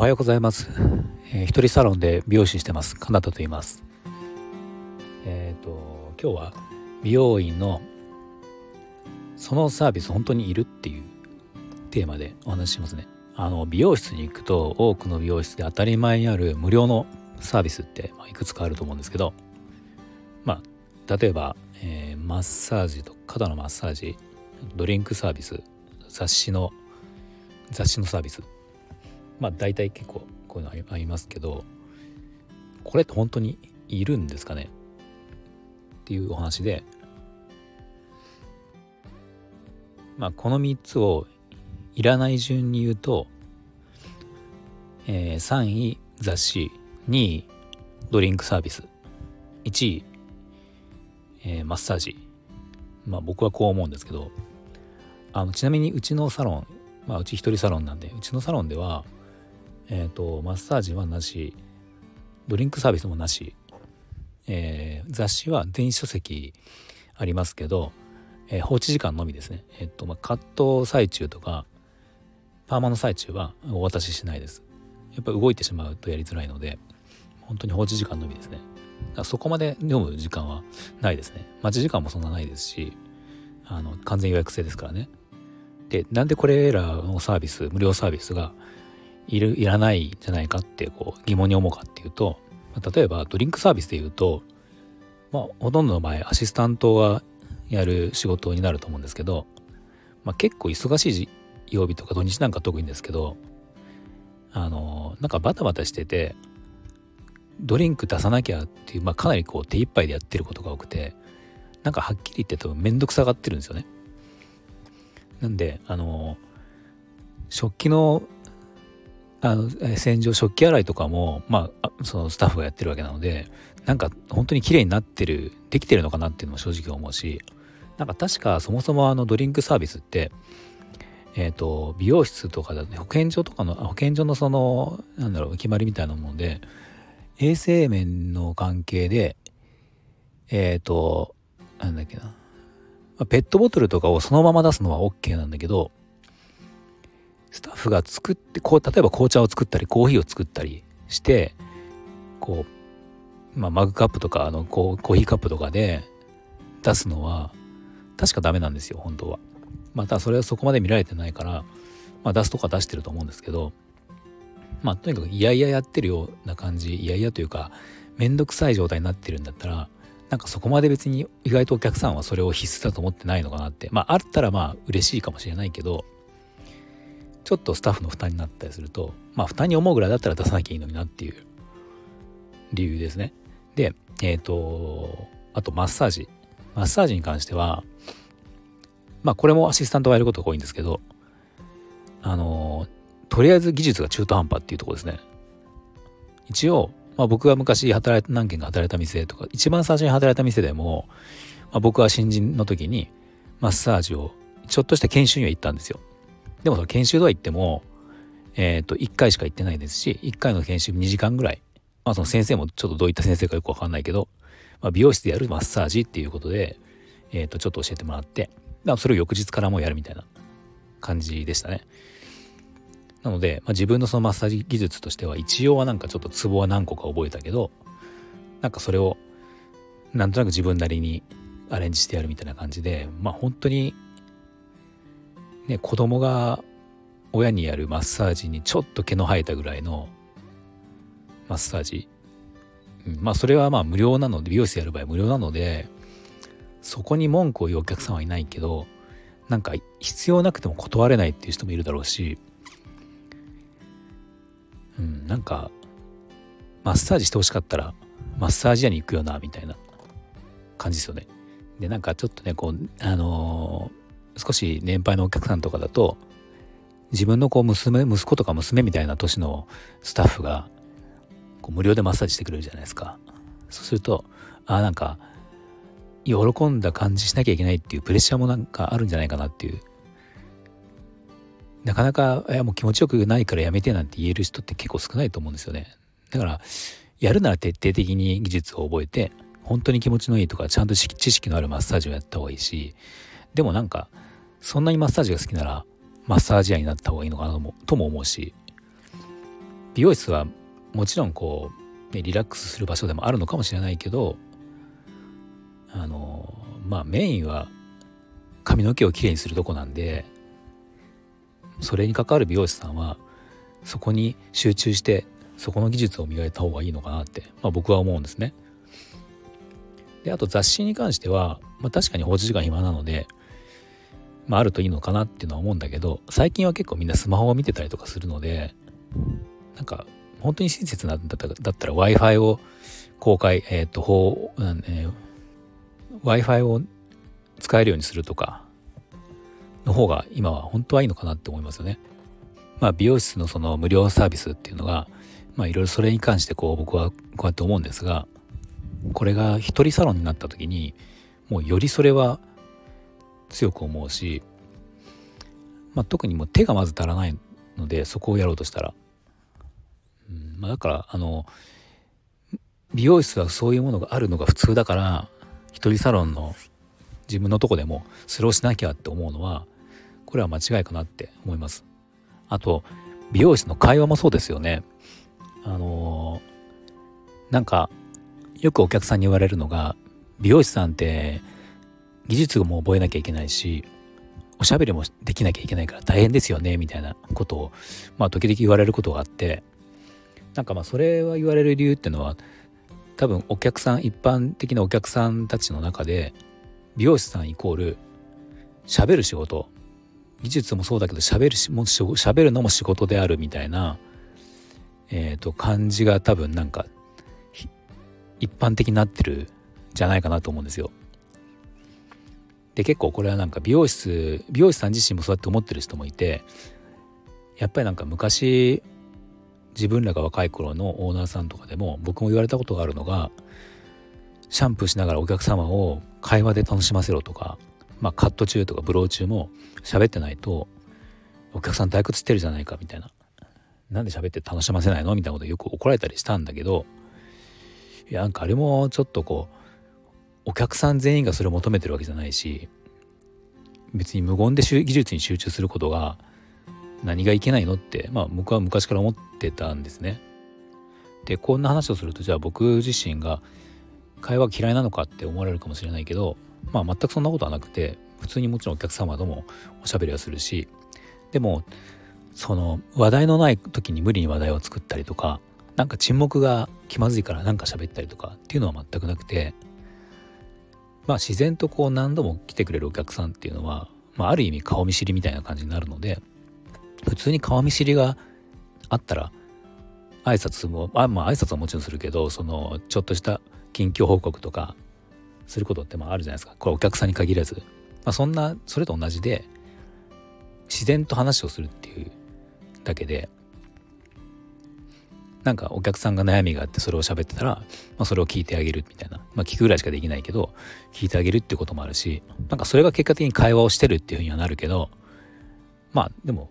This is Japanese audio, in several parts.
おはようございます、えー、一人サロンで美容師してます。カナと言います。えっ、ー、と今日は美容院のそのサービス本当にいるっていうテーマでお話ししますね。あの美容室に行くと多くの美容室で当たり前にある無料のサービスって、まあ、いくつかあると思うんですけどまあ例えば、えー、マッサージと肩のマッサージドリンクサービス雑誌の雑誌のサービスまあ大体結構こういうのありますけどこれって本当にいるんですかね？っていうお話でまあこの3つをいらない順に言うと、えー、3位雑誌2位ドリンクサービス1位、えー、マッサージ。まあ僕はこう思うんですけどあのちなみにうちのサロンまあうち一人サロンなんでうちのサロンではえ、ー、とマッサージはなしドリンクサービスもなし、えー、雑誌は電子書籍ありますけど、えー、放置時間のみですね。えっ、とまあカット最中とかパーマの最中はお渡ししないです。やっぱ動いてしまうとやりづらいので本当に放置時間のみですね。そこまで読む時間はないですね。待ち時間もそんなないですしあの完全予約制ですからね。でなんでこれらのサービス無料サービスがいるいらないじゃないかってこう疑問に思うかっていうと例えばドリンクサービスでいうと、まあ、ほとんどの場合アシスタントがやる仕事になると思うんですけど、まあ、結構忙しい曜日とか土日なんか特にですけどあのなんかバタバタしててドリンク出さなきゃっていう、まあ、かなりこう手一杯でやってることが多くてなんかはっきり言って多分面倒くさがってるんですよね。なんであの食器のあの洗浄食器洗いとかもまあそのスタッフがやってるわけなのでなんか本当に綺麗になってるできてるのかなっていうのも正直思うしなんか確かそもそもあのドリンクサービスってえ、ー、と美容室とかだと保健所とかの保健所のそのなんだろう決まりみたいなもので衛生面の関係でえっ、ー、となんだっけな。ペットボトルとかをそのまま出すのは OK なんだけどスタッフが作ってこう例えば紅茶を作ったりコーヒーを作ったりしてこう、まあ、マグカップとかあのコーヒーカップとかで出すのは確かダメなんですよ本当は。またそれはそこまで見られてないから、まあ、出すとか出してると思うんですけどまあとにかくいやいややってるような感じいやいやというか面倒くさい状態になってるんだったらなんかそこまで別に意外とお客さんはそれを必須だと思ってないのかなってまああったらまあ嬉しいかもしれないけどちょっとスタッフの負担になったりするとまあ負担に思うぐらいだったら出さなきゃいいのになっていう理由ですね。でえっ、ー、とあとマッサージマッサージに関してはまあこれもアシスタントがやることが多いんですけどあのとりあえず技術が中途半端っていうとこですね。一応まあ、僕が昔働いた何件か働いた店とか一番最初に働いた店でも、まあ、僕は新人の時にマッサージをちょっとした研修には行ったんですよでもその研修とは行ってもえっ、ー、と1回しか行ってないですし1回の研修2時間ぐらいまあその先生もちょっとどういった先生かよくわかんないけど、まあ、美容室でやるマッサージっていうことでえっ、ー、とちょっと教えてもらってだそれを翌日からもやるみたいな感じでしたね。なので、まあ、自分のそのマッサージ技術としては一応はなんかちょっとツボは何個か覚えたけどなんかそれをなんとなく自分なりにアレンジしてやるみたいな感じでまあ本当にね子供が親にやるマッサージにちょっと毛の生えたぐらいのマッサージ、うん、まあそれはまあ無料なので美容室やる場合無料なのでそこに文句を言うお客さんはいないけどなんか必要なくても断れないっていう人もいるだろうしうん、なんかマッサージしてほしかったらマッサージ屋に行くよなみたいな感じですよね。でなんかちょっとねこうあのー、少し年配のお客さんとかだと自分のこう娘息子とか娘みたいな年のスタッフがこう無料でマッサージしてくれるじゃないですか。そうするとあなんか喜んだ感じしなきゃいけないっていうプレッシャーもなんかあるんじゃないかなっていうなかなかいやもう気持ちよくないからやめてなんて言える人って結構少ないと思うんですよね。だからやるなら徹底的に技術を覚えて本当に気持ちのいいとかちゃんと知識のあるマッサージをやった方がいいしでもなんかそんなにマッサージが好きならマッサージ屋になった方がいいのかなともとも思うし美容室はもちろんこう、リラックスする場所でもあるのかもしれないけどあのまあメインは髪の毛をきれいにするとこなんでそれに関わる美容師さんはそこに集中してそこの技術を磨いた方がいいのかなって、まあ、僕は思うんですね。であと雑誌に関しては、まあ、確かに放置時間暇なので、まあ、あるといいのかなっていうのは思うんだけど最近は結構みんなスマホを見てたりとかするのでなんか本当に親切なんだったら w i f i を公開えっ、ー、と法、えー、w i f i を使えるようにするとかの方が今は本当はいいのかなって思いますよね。まあ、美容室のその無料サービスっていうのがまあいろいろそれに関してこう僕はこうやって思うんですがこれが一人サロンになった時にもうよりそれは強く思うし、まあ、特にもう手がまず足らないのでそこをやろうとしたら、うんまあ、だからあの美容室はそういうものがあるのが普通だから一人サロンの自分のとこでもそれをしなきゃって思うのはこれは間違いかなって思います。あと美容室の会話もそうですよね。あのー、なんかよくお客さんに言われるのが美容師さんって技術も覚えなきゃいけないしおしゃべりもできなきゃいけないから大変ですよねみたいなことをまあ時々言われることがあってなんかまあそれは言われる理由っていうのは多分お客さん一般的なお客さんたちの中で美容師さんイコール喋る仕事技術もそうだけど喋るしも喋るのも仕事であるみたいな、えーと、感じが多分なんか一般的になってるじゃないかなと思うんですよ。で結構これはなんか美容室美容師さん自身もそうやって思ってる人もいてやっぱりなんか昔自分らが若い頃のオーナーさんとかでも僕も言われたことがあるのがシャンプーしながらお客様を会話で楽しませろとか、まあ、カット中とかブロー中も喋ってないとお客さん退屈してるじゃないかみたいな。なんで喋って楽しませないのみたいなことよく怒られたりしたんだけどいやなんかあれもちょっとこうお客さん全員がそれを求めてるわけじゃないし別に無言で技術に集中することが何がいけないのってまあ僕は昔から思ってたんですね。でこんな話をするとじゃあ僕自身が会話嫌いなのかって思われるかもしれないけどまあ全くそんなことはなくて普通にもちろんお客様ともおしゃべりはするしでもその話題のない時に無理に話題を作ったりとかなんか沈黙が気まずいからなんか喋ったりとかっていうのは全くなくてまあ自然とこう何度も来てくれるお客さんっていうのは、まあ、ある意味顔見知りみたいな感じになるので普通に顔見知りがあったら挨拶もあまあ挨拶はもちろんするけどそのちょっとした近況報告とかすることってまああるじゃないですか。これお客さんに限らず、まあ、そんなそれと同じで自然と話をするっていうだけでなんかお客さんが悩みがあってそれを喋ってたら、まあ、それを聞いてあげるみたいなまあ聞くぐらいしかできないけど聞いてあげるっていうこともあるしなんかそれが結果的に会話をしてるっていうふうにはなるけどまあでも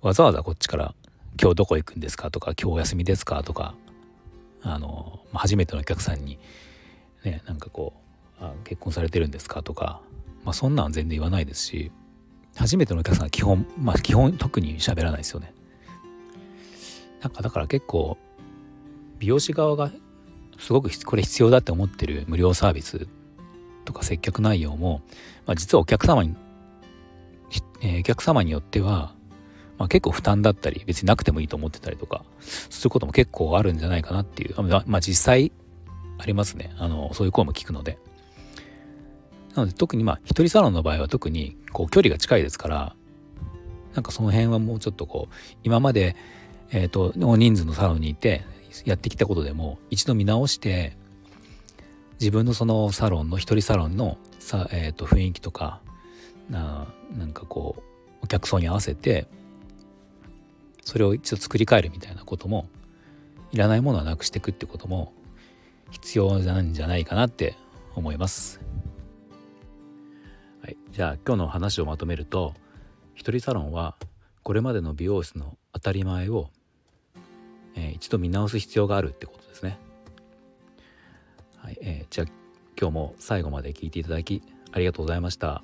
わざわざこっちから「今日どこ行くんですか?」とか「今日お休みですか?」とかあの、まあ、初めてのお客さんにねなんかこうあ「結婚されてるんですか?」とか、まあ、そんなん全然言わないですし初めてのお客さんは基本まあ基本特に喋らないですよね。なんかだから結構美容師側がすごくこれ必要だって思ってる無料サービスとか接客内容も、まあ、実はお客様に、えー、お客様によっては、まあ、結構負担だったり別になくてもいいと思ってたりとかすることも結構あるんじゃないかなっていうまあ、まあ、実際ありますねあのそういう声も聞くので。なので特にまあ一人サロンの場合は特にこう距離が近いですからなんかその辺はもうちょっとこう今までえーと、大人数のサロンにいてやってきたことでも一度見直して自分のそのサロンの一人サロンのさ、えーと、雰囲気とかななんかこうお客層に合わせてそれを一度作り変えるみたいなこともいらないものはなくしていくってことも必要なんじゃないかなって思います。はい、じゃあ今日の話をまとめると一人サロンはこれまでの美容室の当たり前をえー、一度見直す必要があるってことですね。はい、えー、じゃあ今日も最後まで聞いていただきありがとうございました。